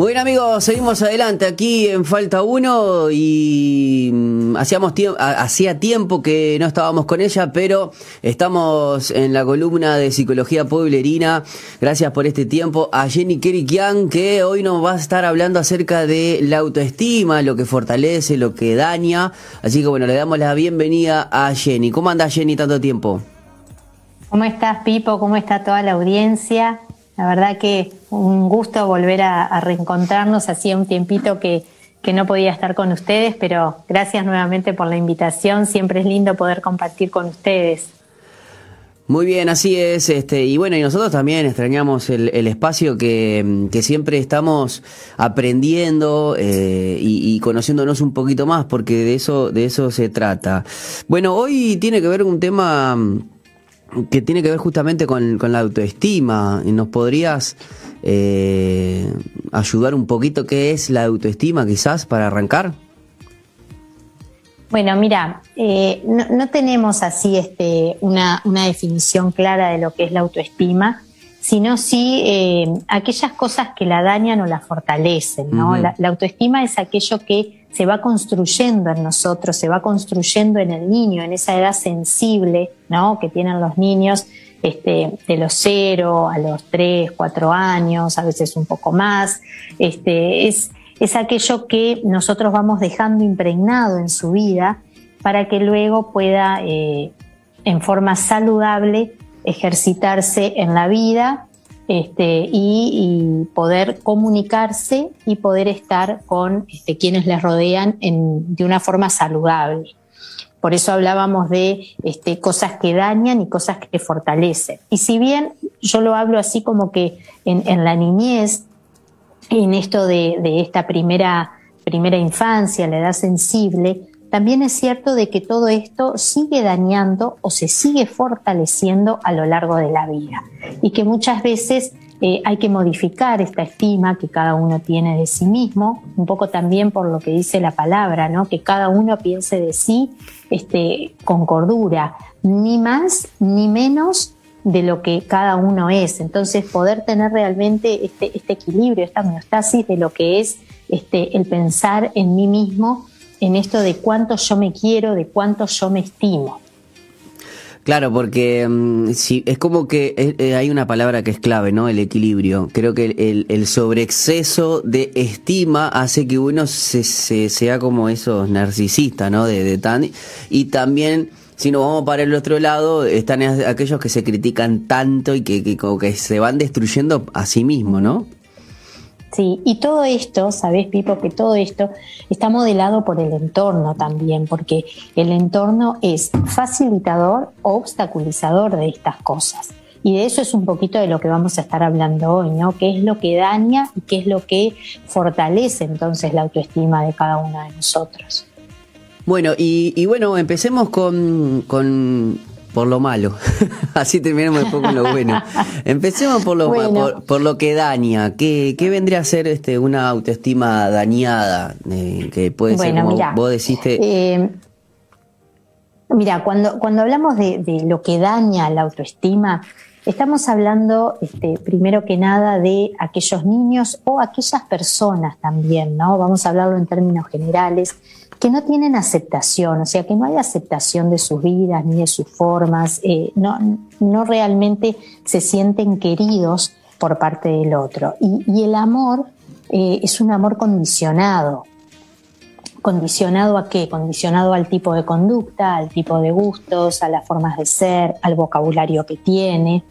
Muy bien amigos, seguimos adelante aquí en Falta 1 y mm, hacíamos hacía tiempo que no estábamos con ella, pero estamos en la columna de Psicología Pueblerina. Gracias por este tiempo a Jenny Kerikian que hoy nos va a estar hablando acerca de la autoestima, lo que fortalece, lo que daña. Así que bueno, le damos la bienvenida a Jenny. ¿Cómo anda Jenny tanto tiempo? ¿Cómo estás Pipo? ¿Cómo está toda la audiencia? La verdad que un gusto volver a, reencontrarnos. Hacía un tiempito que, que no podía estar con ustedes, pero gracias nuevamente por la invitación. Siempre es lindo poder compartir con ustedes. Muy bien, así es. Este, y bueno, y nosotros también extrañamos el, espacio que, siempre estamos aprendiendo eh, y, conociéndonos un poquito más, porque de eso, de eso se trata. Bueno, hoy tiene que ver un tema que tiene que ver justamente con, la autoestima. ¿Nos podrías eh, ayudar un poquito qué es la autoestima quizás para arrancar? Bueno, mira, eh, no, tenemos así este, una, definición clara de lo que es la autoestima, sino sí eh, aquellas cosas que la dañan o la fortalecen. ¿no? la autoestima es aquello que se va construyendo en nosotros, se va construyendo en el niño, en esa edad sensible, ¿no? Que tienen los niños este, de los cero a los tres, cuatro años, a veces un poco más. Este, es, es aquello que nosotros vamos dejando impregnado en su vida para que luego pueda, eh, en forma saludable, ejercitarse en la vida este, y, poder comunicarse y poder estar con quienes les rodean de una forma saludable. Por eso hablábamos de este, cosas que dañan y cosas que fortalecen. Y si bien yo lo hablo así como que en, la niñez, en esto de, de esta primera, primera infancia, la edad sensible, también es cierto de que todo esto sigue dañando o se sigue fortaleciendo a lo largo de la vida y que muchas veces eh, hay que modificar esta estima que cada uno tiene de sí mismo, un poco también por lo que dice la palabra, ¿no? que cada uno piense de sí este, con cordura, ni más ni menos de lo que cada uno es. Entonces, poder tener realmente este, este equilibrio, esta homeostasis de lo que es este, el pensar en mí mismo en esto de cuánto yo me quiero, de cuánto yo me estimo. Claro, porque si, es como que eh, eh, hay una palabra que es clave, ¿no? El equilibrio. Creo que el, el sobreexceso de estima hace que uno se, sea como esos narcisistas, ¿no? De, de tan, y también, si nos vamos para el otro lado, están aquellos que se critican tanto y que, que como que se van destruyendo a sí mismos, ¿no? Sí, y todo esto, sabes, Pipo, que todo esto está modelado por el entorno también, porque el entorno es facilitador o obstaculizador de estas cosas. Y de eso es un poquito de lo que vamos a estar hablando hoy, ¿no? ¿Qué es lo que daña y qué es lo que fortalece entonces la autoestima de cada uno de nosotros? Bueno, y, bueno, empecemos con, con por lo malo. Así terminamos después con lo bueno. Empecemos por lo, por, lo que daña. ¿Qué, ¿Qué, vendría a ser este, una autoestima dañada? Eh, que puede ser como vos deciste. Eh, mira, cuando, cuando hablamos de, lo que daña la autoestima, estamos hablando este, primero que nada de aquellos niños o aquellas personas también, ¿no? Vamos a hablarlo en términos generales que no tienen aceptación, o sea, que no hay aceptación de sus vidas ni de sus formas, eh, no, no realmente se sienten queridos por parte del otro. Y, el amor eh, es un amor condicionado. ¿Condicionado a qué? Condicionado al tipo de conducta, al tipo de gustos, a las formas de ser, al vocabulario que tiene.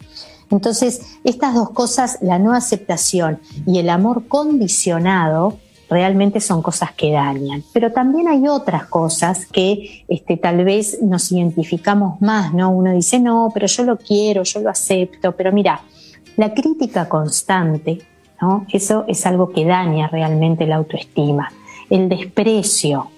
Entonces, estas dos cosas, la no aceptación y el amor condicionado, realmente son cosas que dañan. Pero también hay otras cosas que este, tal vez nos identificamos más, ¿no? Uno dice, no, pero yo lo quiero, yo lo acepto, pero mira, la crítica constante, ¿no? Eso es algo que daña realmente la autoestima. El desprecio.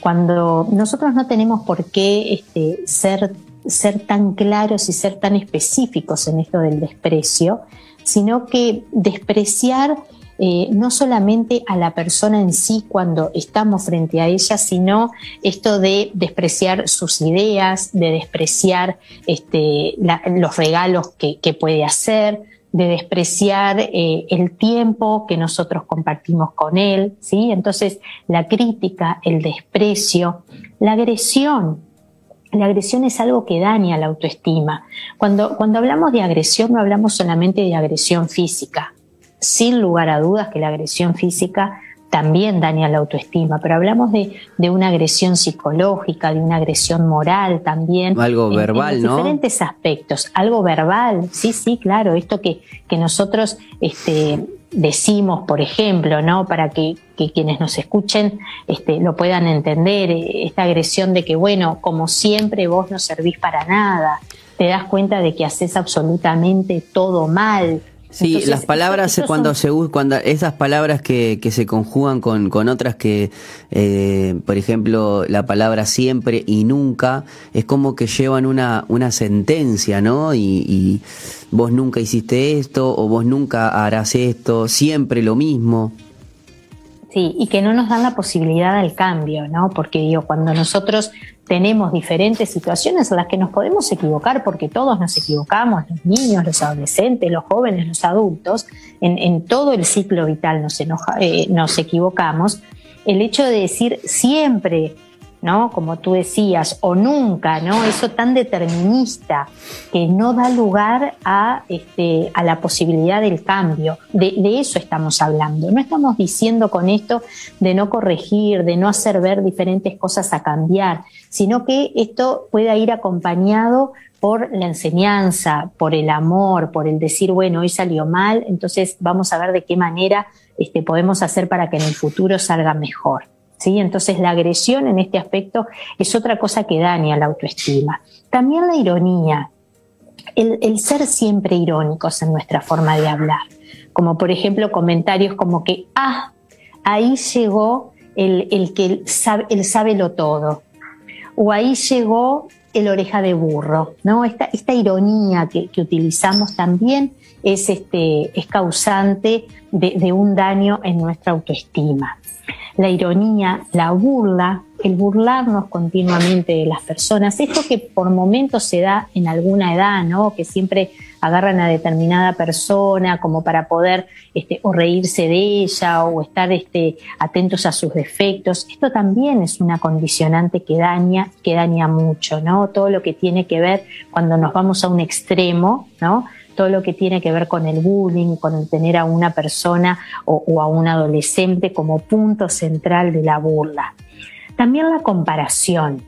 Cuando nosotros no tenemos por qué este, ser, ser tan claros y ser tan específicos en esto del desprecio, sino que despreciar eh, no solamente a la persona en sí cuando estamos frente a ella, sino esto de despreciar sus ideas, de despreciar este, los regalos que, puede hacer, de despreciar eh, el tiempo que nosotros compartimos con él, ¿sí? Entonces, la crítica, el desprecio, la agresión. La agresión es algo que daña la autoestima. Cuando, cuando hablamos de agresión, no hablamos solamente de agresión física. Sin lugar a dudas que la agresión física también daña la autoestima, pero hablamos de, de, una agresión psicológica, de una agresión moral también. Algo verbal, en ¿no? Diferentes aspectos. Algo verbal, sí, sí, claro. Esto que, que nosotros este, decimos, por ejemplo, ¿no? Para que, que, quienes nos escuchen este, lo puedan entender, esta agresión de que, bueno, como siempre vos no servís para nada, te das cuenta de que haces absolutamente todo mal, Sí, Entonces, las palabras eso, cuando son... se cuando esas palabras que, que se conjugan con, con otras que, eh, por ejemplo, la palabra siempre y nunca es como que llevan una una sentencia, ¿no? Y, y vos nunca hiciste esto o vos nunca harás esto, siempre lo mismo. Sí, y que no nos dan la posibilidad al cambio, ¿no? Porque digo, cuando nosotros tenemos diferentes situaciones en las que nos podemos equivocar, porque todos nos equivocamos, los niños, los adolescentes, los jóvenes, los adultos, en, en todo el ciclo vital nos, enoja, eh, nos equivocamos, el hecho de decir siempre, ¿no? Como tú decías, o nunca, ¿no? Eso tan determinista que no da lugar a, este, a la posibilidad del cambio. De, eso estamos hablando. No estamos diciendo con esto de no corregir, de no hacer ver diferentes cosas a cambiar, sino que esto pueda ir acompañado por la enseñanza, por el amor, por el decir, bueno, hoy salió mal, entonces vamos a ver de qué manera este, podemos hacer para que en el futuro salga mejor. ¿Sí? Entonces la agresión en este aspecto es otra cosa que daña la autoestima. También la ironía, el, ser siempre irónicos en nuestra forma de hablar, como por ejemplo comentarios como que, ah, ahí llegó el, el que sabe, el sabe lo todo, o ahí llegó el oreja de burro, ¿no? Esta, esta ironía que, que, utilizamos también es, este, es causante de, un daño en nuestra autoestima la ironía, la burla, el burlarnos continuamente de las personas, esto que por momentos se da en alguna edad, ¿no? Que siempre agarran a determinada persona como para poder este, o reírse de ella o estar este, atentos a sus defectos. Esto también es una condicionante que daña, que daña mucho, ¿no? Todo lo que tiene que ver cuando nos vamos a un extremo, ¿no? todo lo que tiene que ver con el bullying, con el tener a una persona o, o, a un adolescente como punto central de la burla. También la comparación.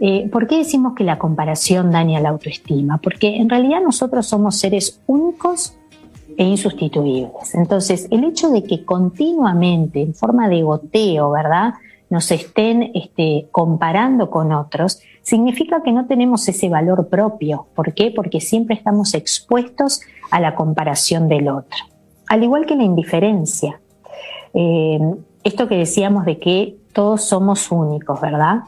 Eh, ¿Por qué decimos que la comparación daña la autoestima? Porque en realidad nosotros somos seres únicos e insustituibles. Entonces, el hecho de que continuamente, en forma de goteo, ¿verdad? nos estén este, comparando con otros, significa que no tenemos ese valor propio. ¿Por qué? Porque siempre estamos expuestos a la comparación del otro. Al igual que la indiferencia. Eh, esto que decíamos de que todos somos únicos, ¿verdad?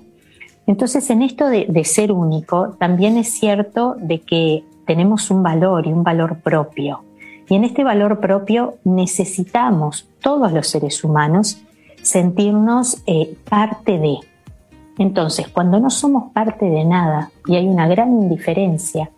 Entonces, en esto de, ser único, también es cierto de que tenemos un valor y un valor propio. Y en este valor propio necesitamos, todos los seres humanos, sentirnos eh, parte de. Entonces, cuando no somos parte de nada y hay una gran indiferencia,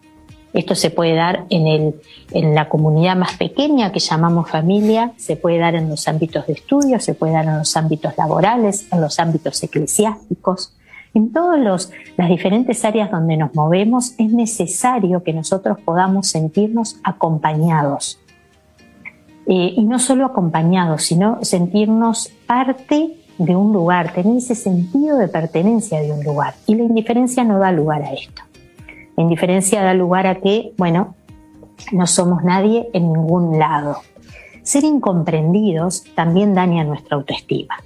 esto se puede dar en, el, en la comunidad más pequeña que llamamos familia, se puede dar en los ámbitos de estudio, se puede dar en los ámbitos laborales, en los ámbitos eclesiásticos. En todas las diferentes áreas donde nos movemos es necesario que nosotros podamos sentirnos acompañados. Eh, y no solo acompañados, sino sentirnos parte de un lugar, tener ese sentido de pertenencia de un lugar. Y la indiferencia no da lugar a esto. La indiferencia da lugar a que, bueno, no somos nadie en ningún lado. Ser incomprendidos también daña nuestra autoestima.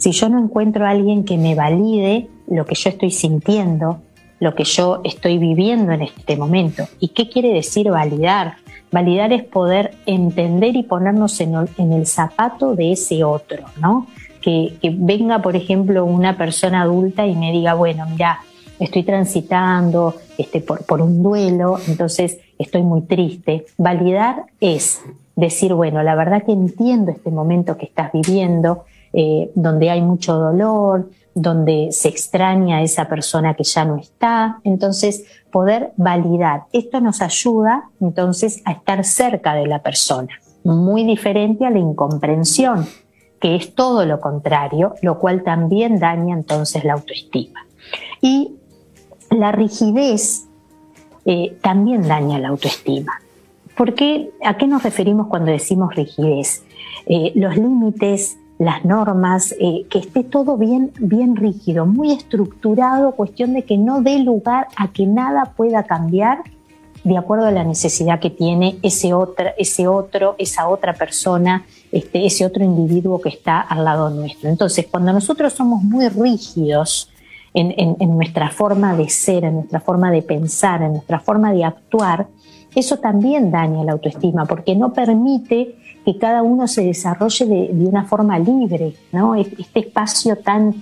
Si yo no encuentro a alguien que me valide lo que yo estoy sintiendo, lo que yo estoy viviendo en este momento, ¿y qué quiere decir validar? Validar es poder entender y ponernos en, el zapato de ese otro, ¿no? Que, que, venga, por ejemplo, una persona adulta y me diga, bueno, mira, estoy transitando este, por, por un duelo, entonces estoy muy triste. Validar es decir, bueno, la verdad que entiendo este momento que estás viviendo, eh, donde hay mucho dolor, donde se extraña a esa persona que ya no está. Entonces, poder validar. Esto nos ayuda entonces a estar cerca de la persona, muy diferente a la incomprensión, que es todo lo contrario, lo cual también daña entonces la autoestima. Y la rigidez eh, también daña la autoestima. ¿Por qué? ¿A qué nos referimos cuando decimos rigidez? Eh, los límites, las normas, eh, que esté todo bien, bien rígido, muy estructurado, cuestión de que no dé lugar a que nada pueda cambiar de acuerdo a la necesidad que tiene ese otro, ese otro esa otra persona, este, ese otro individuo que está al lado nuestro. Entonces, cuando nosotros somos muy rígidos en nuestra forma de ser, en nuestra forma de pensar, en nuestra forma de actuar, eso también daña la autoestima porque no permite que cada uno se desarrolle de, una forma libre, ¿no? Este espacio tan,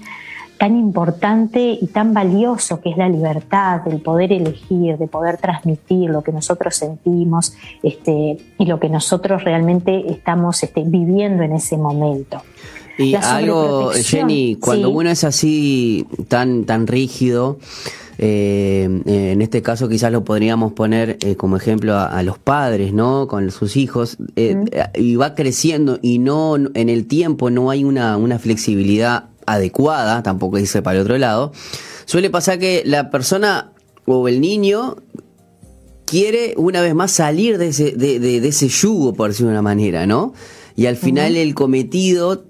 tan importante y tan valioso que es la libertad, el poder elegir, de poder transmitir lo que nosotros sentimos este, y lo que nosotros realmente estamos este, viviendo en ese momento. Y algo, Jenny, cuando uno es así tan, tan rígido, eh, eh, en este caso quizás lo podríamos poner eh, como ejemplo a, los padres, ¿no? Con sus hijos, y va creciendo y no en el tiempo no hay una, una flexibilidad adecuada, tampoco dice para el otro lado, suele pasar que la persona o el niño quiere una vez más salir de ese, de, de, ese yugo, por decirlo de una manera, ¿no? Y al final el cometido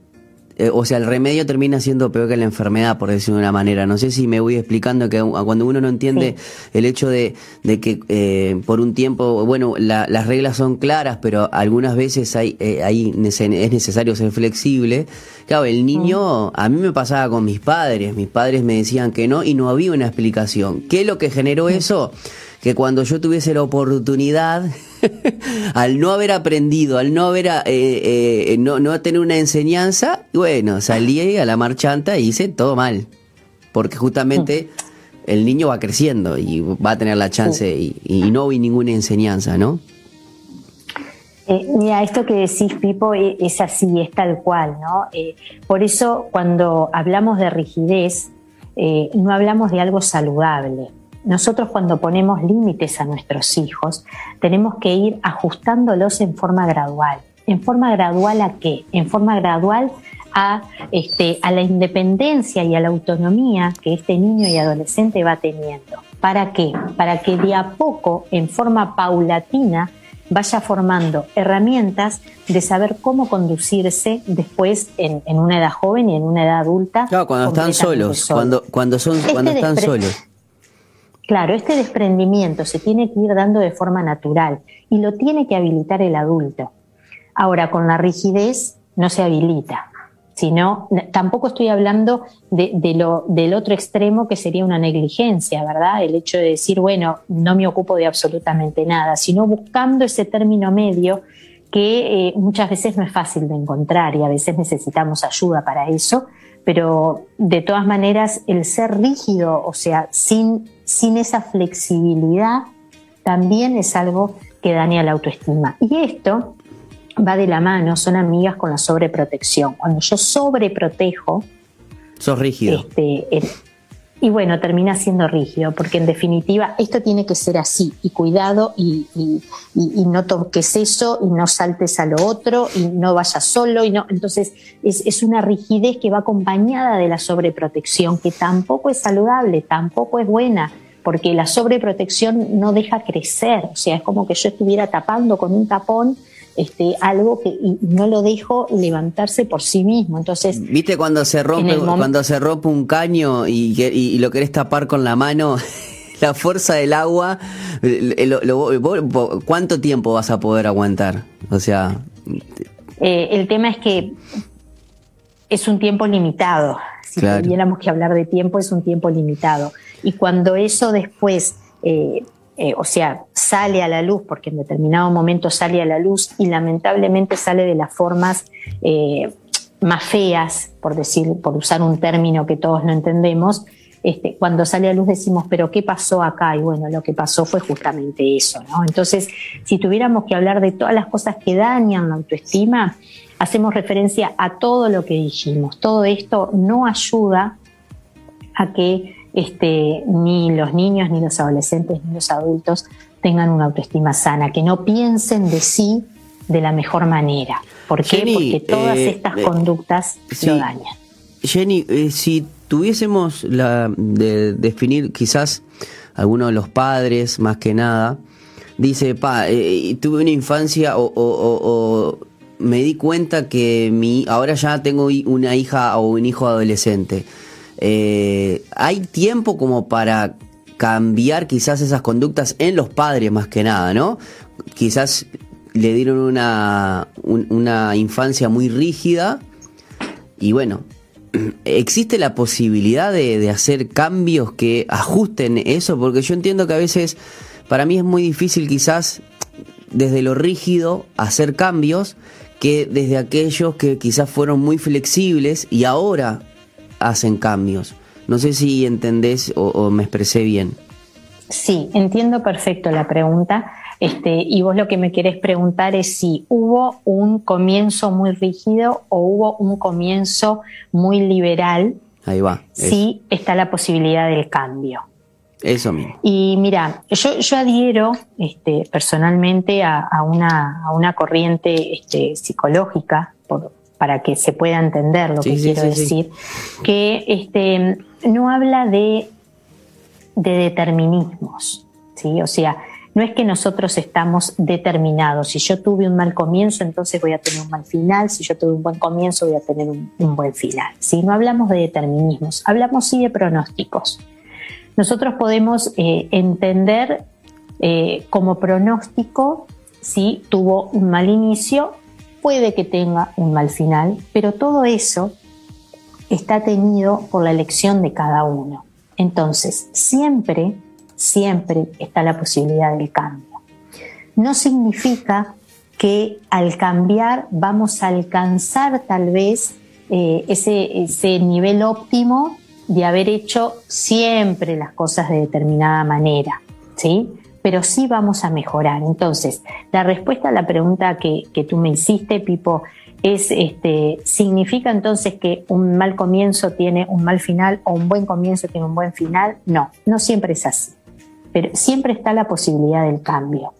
eh, o sea, el remedio termina siendo peor que la enfermedad, por decirlo de una manera. No sé si me voy explicando que cuando uno no entiende el hecho de, que eh, por un tiempo, bueno, las reglas son claras, pero algunas veces hay, eh, ahí es necesario ser flexible. Claro, el niño, a mí me pasaba con mis padres, mis padres me decían que no y no había una explicación. ¿Qué es lo que generó eso? Que cuando yo tuviese la oportunidad, al no haber aprendido, al no haber, eh, eh, no, no tener una enseñanza, bueno, salí a la marchanta y hice todo mal. Porque justamente el niño va creciendo y va a tener la chance y, no vi ninguna enseñanza, ¿no? Eh, mira, esto que decís, Pipo, e, es así, es tal cual, ¿no? por eso, cuando hablamos de rigidez, no hablamos de algo saludable nosotros cuando ponemos límites a nuestros hijos, tenemos que ir ajustándolos en forma gradual. ¿En forma gradual a qué? En forma gradual a, este, a la independencia y a la autonomía que este niño y adolescente va teniendo. ¿Para qué? Para que de a poco, en forma paulatina, vaya formando herramientas de saber cómo conducirse después en, una edad joven y en una edad adulta. Claro, cuando están solos, cuando, cuando, son, cuando este están solos. Claro, este desprendimiento se tiene que ir dando de forma natural y lo tiene que habilitar el adulto. Ahora, con la rigidez no se habilita, sino tampoco estoy hablando de, lo, del otro extremo que sería una negligencia, ¿verdad? El hecho de decir, bueno, no me ocupo de absolutamente nada, sino buscando ese término medio que eh, muchas veces no es fácil de encontrar y a veces necesitamos ayuda para eso, pero de todas maneras el ser rígido, o sea, sin, sin esa flexibilidad, también es algo que daña la autoestima. Y esto va de la mano, son amigas con la sobreprotección. Cuando yo sobreprotejo, sos rígido. Este, y bueno, termina siendo rígido, porque en definitiva esto tiene que ser así, y cuidado, y, no toques eso, y no saltes a lo otro, y no vayas solo, y no. Entonces, es, una rigidez que va acompañada de la sobreprotección, que tampoco es saludable, tampoco es buena, porque la sobreprotección no deja crecer, o sea, es como que yo estuviera tapando con un tapón este, algo que no lo dejo levantarse por sí mismo. Entonces, ¿viste cuando se rompe cuando se rompe un caño y, y, lo querés tapar con la mano? la fuerza del agua, ¿cuánto tiempo vas a poder aguantar? O sea, eh, el tema es que es un tiempo limitado. Si tuviéramos que hablar de tiempo, es un tiempo limitado. Y cuando eso después eh, eh, o sea, sale a la luz, porque en determinado momento sale a la luz y lamentablemente sale de las formas eh, más feas, por decir, por usar un término que todos no entendemos, este, cuando sale a luz decimos, pero ¿qué pasó acá? Y bueno, lo que pasó fue justamente eso. Entonces, si tuviéramos que hablar de todas las cosas que dañan la autoestima, hacemos referencia a todo lo que dijimos. Todo esto no ayuda a que este, ni los niños, ni los adolescentes, ni los adultos tengan una autoestima sana, que no piensen de sí de la mejor manera. ¿Por qué? Porque todas eh, estas eh, conductas lo dañan. Jenny, eh, si tuviésemos la de definir quizás alguno de los padres más que nada, dice, pa, tuve una infancia o, me di cuenta que mi, ahora ya tengo una hija o un hijo adolescente. ¿Hay tiempo como para cambiar quizás esas conductas en los padres más que nada, ¿no? Quizás le dieron una, una infancia muy rígida y bueno, ¿existe la posibilidad de, hacer cambios que ajusten eso? Porque yo entiendo que a veces para mí es muy difícil quizás desde lo rígido hacer cambios que desde aquellos que quizás fueron muy flexibles y ahora hacen cambios. No sé si entendés o, o me expresé bien. Sí, entiendo perfecto la pregunta. Este, y vos lo que me querés preguntar es si hubo un comienzo muy rígido o hubo un comienzo muy liberal. Ahí va. Si está la posibilidad del cambio. Eso mismo. Y mira, yo, yo adhiero este, personalmente a, una, a una corriente este, psicológica, para que se pueda entender lo que quiero decir, que este, no habla de, de determinismos. ¿sí? O sea, no es que nosotros estamos determinados. Si yo tuve un mal comienzo, entonces voy a tener un mal final. Si yo tuve un buen comienzo, voy a tener un, buen final. Si no hablamos de determinismos, hablamos sí de pronósticos. Nosotros podemos eh, entender eh, como pronóstico si tuvo un mal inicio, puede que tenga un mal final, pero todo eso está tenido por la elección de cada uno. Entonces, siempre siempre está la posibilidad del cambio. No significa que al cambiar vamos a alcanzar tal vez eh, ese, ese nivel óptimo de haber hecho siempre las cosas de determinada manera, ¿sí? Pero sí vamos a mejorar. Entonces, la respuesta a la pregunta que, tú me hiciste, Pipo, es este, significa entonces que un mal comienzo tiene un mal final o un buen comienzo tiene un buen final. No, no siempre es así pero siempre está la posibilidad del cambio.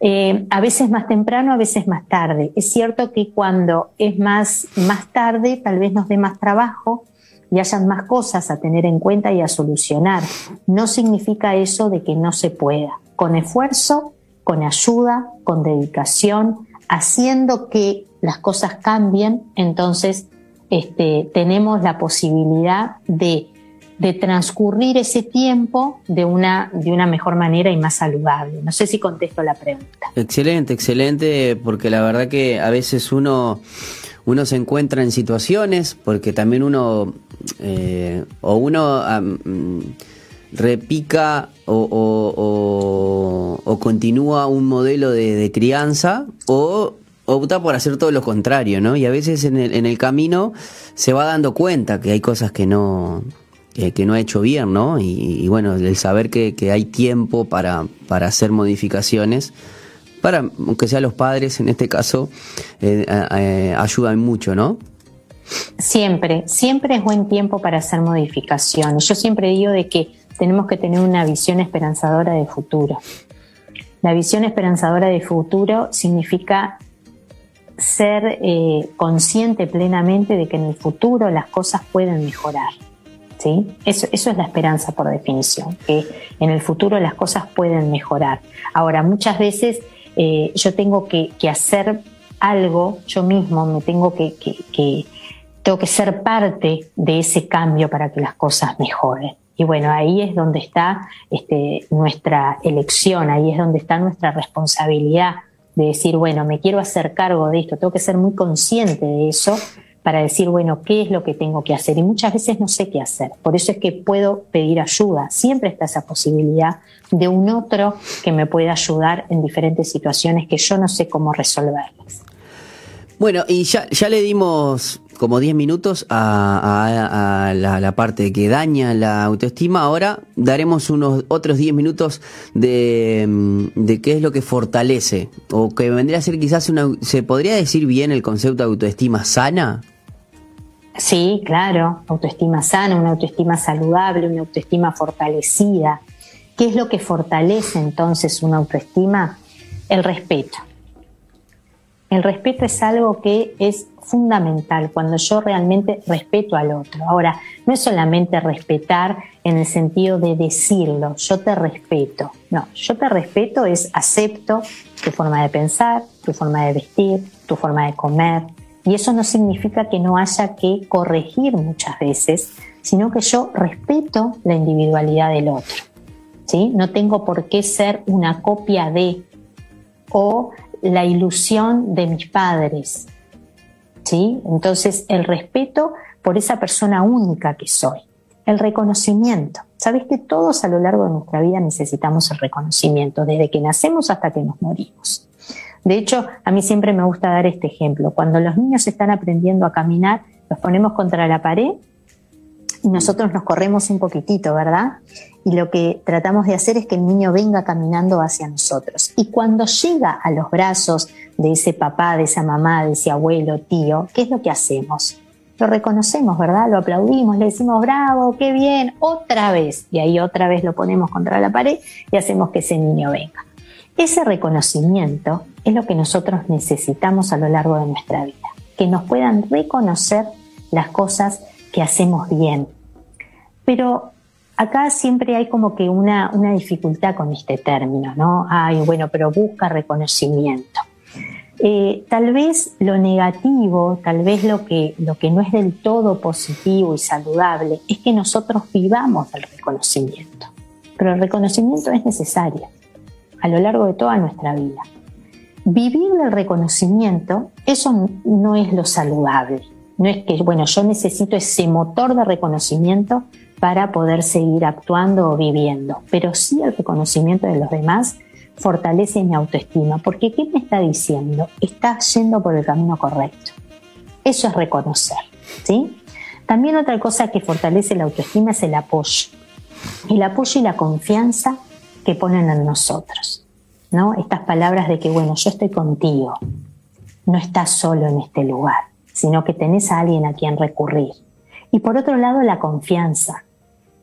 Eh, a veces más temprano, a veces más tarde. Es cierto que cuando es más, más tarde, tal vez nos dé más trabajo y hayan más cosas a tener en cuenta y a solucionar. No significa eso de que no se pueda. Con esfuerzo, con ayuda, con dedicación, haciendo que las cosas cambien, entonces este, tenemos la posibilidad de transcurrir ese tiempo de una, de una mejor manera y más saludable. No sé si contesto la pregunta. Excelente, excelente, porque la verdad que a veces uno, uno se encuentra en situaciones, porque también uno, eh, o uno repica o, continúa un modelo de, crianza, o opta por hacer todo lo contrario, ¿no? Y a veces en el, en el camino se va dando cuenta que hay cosas que no, que no ha hecho bien, ¿no? Y, bueno, el saber que, hay tiempo para, para hacer modificaciones, para, aunque sea los padres en este caso, eh, ayudan mucho, ¿no? Siempre, siempre es buen tiempo para hacer modificaciones. Yo siempre digo de que tenemos que tener una visión esperanzadora de futuro. La visión esperanzadora de futuro significa ser eh, consciente plenamente de que en el futuro las cosas pueden mejorar. ¿sí? Eso, eso es la esperanza por definición, que en el futuro las cosas pueden mejorar. Ahora, muchas veces eh, yo tengo que, hacer algo, yo mismo me tengo que, tengo que ser parte de ese cambio para que las cosas mejoren. Y bueno, ahí es donde está este, nuestra elección, ahí es donde está nuestra responsabilidad de decir, bueno, me quiero hacer cargo de esto, tengo que ser muy consciente de eso para decir, bueno, ¿qué es lo que tengo que hacer? Y muchas veces no sé qué hacer. Por eso es que puedo pedir ayuda. Siempre está esa posibilidad de un otro que me pueda ayudar en diferentes situaciones que yo no sé cómo resolverlas. Bueno, y ya, ya le dimos como 10 minutos a, la, parte que daña la autoestima. Ahora daremos unos otros 10 minutos de, de, qué es lo que fortalece o que vendría a ser quizás una... ¿Se podría decir bien el concepto de autoestima sana? Sí, claro, autoestima sana, una autoestima saludable, una autoestima fortalecida. ¿Qué es lo que fortalece entonces una autoestima? El respeto. El respeto es algo que es fundamental cuando yo realmente respeto al otro. Ahora, no es solamente respetar en el sentido de decirlo, yo te respeto. No, yo te respeto es acepto tu forma de pensar, tu forma de vestir, tu forma de comer. Y eso no significa que no haya que corregir muchas veces, sino que yo respeto la individualidad del otro. ¿sí? No tengo por qué ser una copia de o la ilusión de mis padres. ¿sí? Entonces, el respeto por esa persona única que soy. El reconocimiento. Sabes que todos a lo largo de nuestra vida necesitamos el reconocimiento, desde que nacemos hasta que nos morimos. De hecho, a mí siempre me gusta dar este ejemplo. Cuando los niños están aprendiendo a caminar, los ponemos contra la pared y nosotros nos corremos un poquitito, ¿verdad? Y lo que tratamos de hacer es que el niño venga caminando hacia nosotros. Y cuando llega a los brazos de ese papá, de esa mamá, de ese abuelo, tío, ¿qué es lo que hacemos? Lo reconocemos, ¿verdad? Lo aplaudimos, le decimos, bravo, qué bien, otra vez. Y ahí otra vez lo ponemos contra la pared y hacemos que ese niño venga. Ese reconocimiento es lo que nosotros necesitamos a lo largo de nuestra vida, que nos puedan reconocer las cosas que hacemos bien. Pero acá siempre hay como que una, una dificultad con este término, ¿no? Ay, bueno, pero busca reconocimiento. Eh, tal vez lo negativo, tal vez lo que, lo que no es del todo positivo y saludable, es que nosotros vivamos del reconocimiento. Pero el reconocimiento es necesario a lo largo de toda nuestra vida. Vivir del reconocimiento, eso no es lo saludable. No es que, bueno, yo necesito ese motor de reconocimiento para poder seguir actuando o viviendo, pero sí el reconocimiento de los demás fortalece mi autoestima, porque ¿qué me está diciendo? Está yendo por el camino correcto. Eso es reconocer, ¿sí? También otra cosa que fortalece la autoestima es el apoyo. El apoyo y la confianza que ponen en nosotros. ¿no? Estas palabras de que, bueno, yo estoy contigo, no estás solo en este lugar, sino que tenés a alguien a quien recurrir. Y por otro lado, la confianza,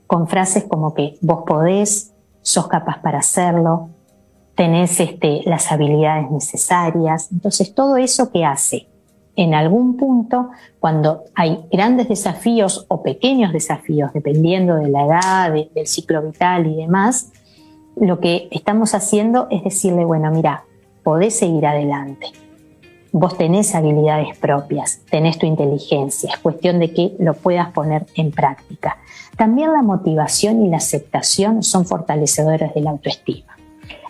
con frases como que vos podés, sos capaz para hacerlo, tenés este, las habilidades necesarias. Entonces, todo eso que hace en algún punto, cuando hay grandes desafíos o pequeños desafíos, dependiendo de la edad, del ciclo vital y demás, lo que estamos haciendo es decirle, bueno, mira, podés seguir adelante. Vos tenés habilidades propias, tenés tu inteligencia, es cuestión de que lo puedas poner en práctica. También la motivación y la aceptación son fortalecedores de la autoestima.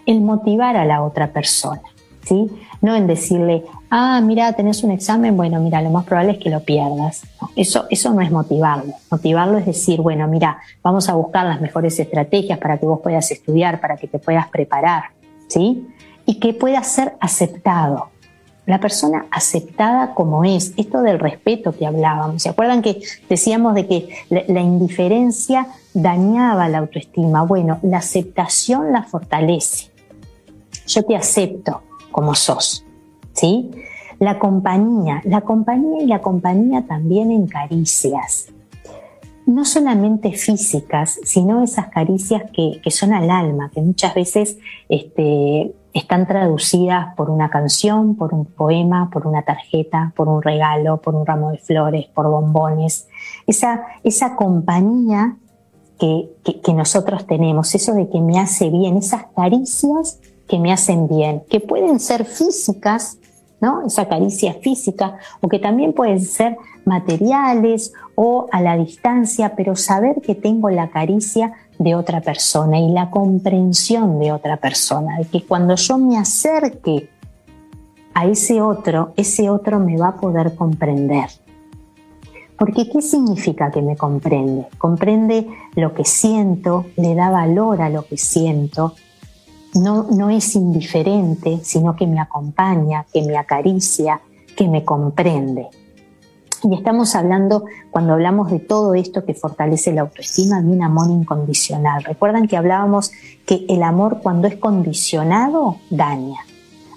El motivar a la otra persona, ¿sí? No en decirle, ah, mira, tenés un examen, bueno, mira, lo más probable es que lo pierdas. eso, eso no es motivarlo. Motivarlo es decir, bueno, mira, vamos a buscar las mejores estrategias para que vos puedas estudiar, para que te puedas preparar, ¿sí? Y que pueda ser aceptado. La persona aceptada como es, esto del respeto que hablábamos. ¿Se acuerdan que decíamos de que la indiferencia dañaba la autoestima? Bueno, la aceptación la fortalece. Yo te acepto como sos. ¿sí? La compañía, la compañía y la compañía también en caricias. No solamente físicas, sino esas caricias que, son al alma, que muchas veces este, están traducidas por una canción, por un poema, por una tarjeta, por un regalo, por un ramo de flores, por bombones. Esa, esa compañía que, que, nosotros tenemos, eso de que me hace bien, esas caricias que me hacen bien, que pueden ser físicas, ¿no? Esa caricia física, o que también pueden ser materiales o a la distancia, pero saber que tengo la caricia de otra persona y la comprensión de otra persona, de que cuando yo me acerque a ese otro, ese otro me va a poder comprender. Porque ¿qué significa que me comprende? Comprende lo que siento, le da valor a lo que siento, no, es indiferente, sino que me acompaña, que me acaricia, que me comprende. Y estamos hablando, cuando hablamos de todo esto que fortalece la autoestima, de un amor incondicional. Recuerdan que hablábamos que el amor cuando es condicionado daña.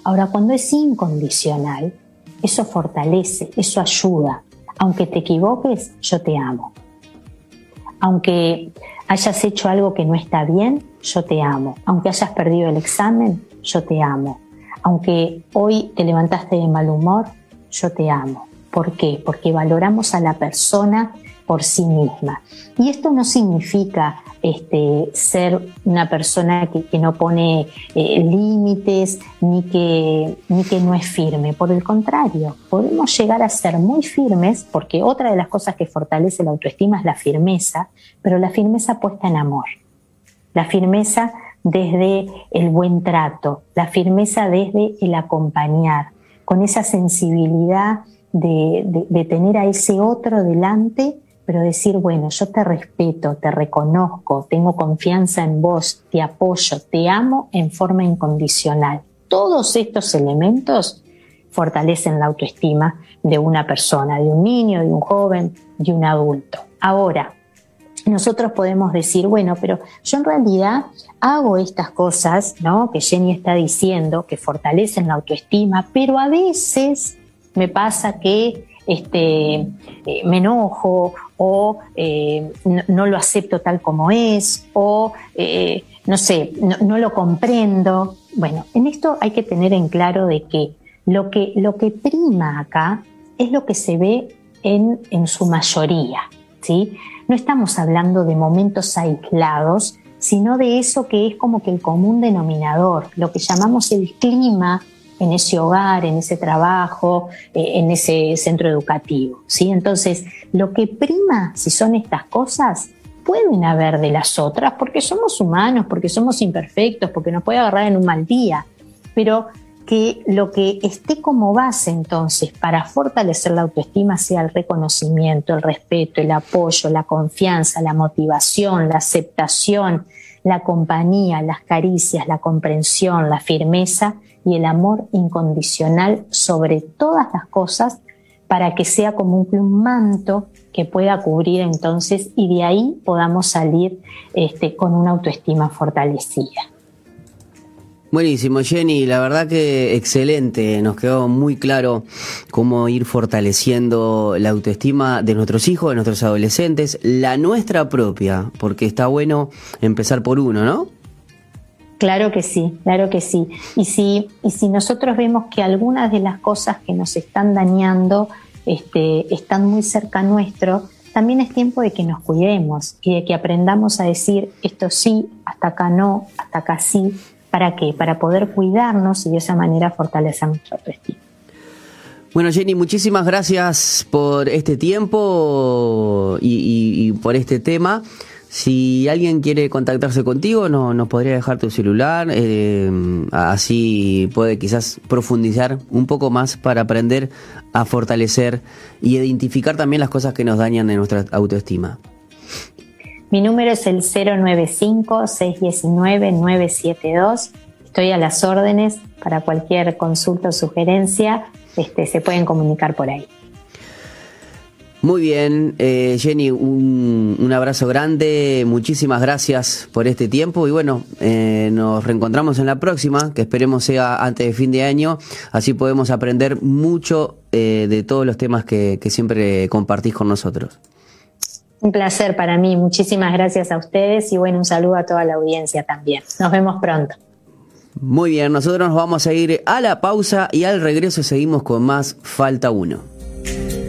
Ahora, cuando es incondicional, eso fortalece, eso ayuda. aunque te equivoques, yo te amo. Aunque hayas hecho algo que no está bien, yo te amo. Aunque hayas perdido el examen, yo te amo. Aunque hoy te levantaste de mal humor, yo te amo. ¿Por qué? Porque valoramos a la persona por sí misma. Y esto no significa este, ser una persona que, no pone eh, límites ni que, ni que no es firme. Por el contrario, podemos llegar a ser muy firmes porque otra de las cosas que fortalece la autoestima es la firmeza, pero la firmeza puesta en amor. La firmeza desde el buen trato, la firmeza desde el acompañar, con esa sensibilidad de, tener a ese otro delante pero decir, bueno, yo te respeto, te reconozco, tengo confianza en vos, te apoyo, te amo en forma incondicional. Todos estos elementos fortalecen la autoestima de una persona, de un niño, de un joven, de un adulto. Ahora, nosotros podemos decir, bueno, pero yo en realidad hago estas cosas, ¿no? Que Jenny está diciendo, que fortalecen la autoestima, pero a veces me pasa que este, eh, me enojo o eh, no, lo acepto tal como es o eh, no sé, no, lo comprendo. Bueno, en esto hay que tener en claro de que lo que, lo que prima acá es lo que se ve en, en su mayoría, ¿sí? No estamos hablando de momentos aislados, sino de eso que es como que el común denominador, lo que llamamos el clima en ese hogar, en ese trabajo, eh, en ese centro educativo. ¿sí? Entonces, lo que prima, si son estas cosas, pueden haber de las otras, porque somos humanos, porque somos imperfectos, porque nos puede agarrar en un mal día, pero que lo que esté como base entonces para fortalecer la autoestima sea el reconocimiento, el respeto, el apoyo, la confianza, la motivación, la aceptación, la compañía, las caricias, la comprensión, la firmeza y el amor incondicional sobre todas las cosas para que sea como un, manto que pueda cubrir entonces y de ahí podamos salir este, con una autoestima fortalecida. Buenísimo, Jenny. La verdad que excelente. Nos quedó muy claro cómo ir fortaleciendo la autoestima de nuestros hijos, de nuestros adolescentes, la nuestra propia, porque está bueno empezar por uno, ¿no? Claro que sí, claro que sí. Y si, y si nosotros vemos que algunas de las cosas que nos están dañando este, están muy cerca nuestro, también es tiempo de que nos cuidemos y de que aprendamos a decir esto sí, hasta acá no, hasta acá sí, ¿Para qué? Para poder cuidarnos y de esa manera fortalecer nuestra autoestima. Bueno, Jenny, muchísimas gracias por este tiempo y, por este tema. Si alguien quiere contactarse contigo, no, nos podría dejar tu celular, eh, así puede quizás profundizar un poco más para aprender a fortalecer y identificar también las cosas que nos dañan de nuestra autoestima. Mi número es el 095-619-972. Estoy a las órdenes para cualquier consulta o sugerencia. Este, se pueden comunicar por ahí. Muy bien, eh, Jenny, un, abrazo grande, muchísimas gracias por este tiempo y bueno, eh, nos reencontramos en la próxima, que esperemos sea antes de fin de año, así podemos aprender mucho eh, de todos los temas que siempre compartís con nosotros. Un placer para mí. Muchísimas gracias a ustedes y bueno, un saludo a toda la audiencia también. Nos vemos pronto. Muy bien, nosotros nos vamos a ir a la pausa y al regreso seguimos con más Falta 1.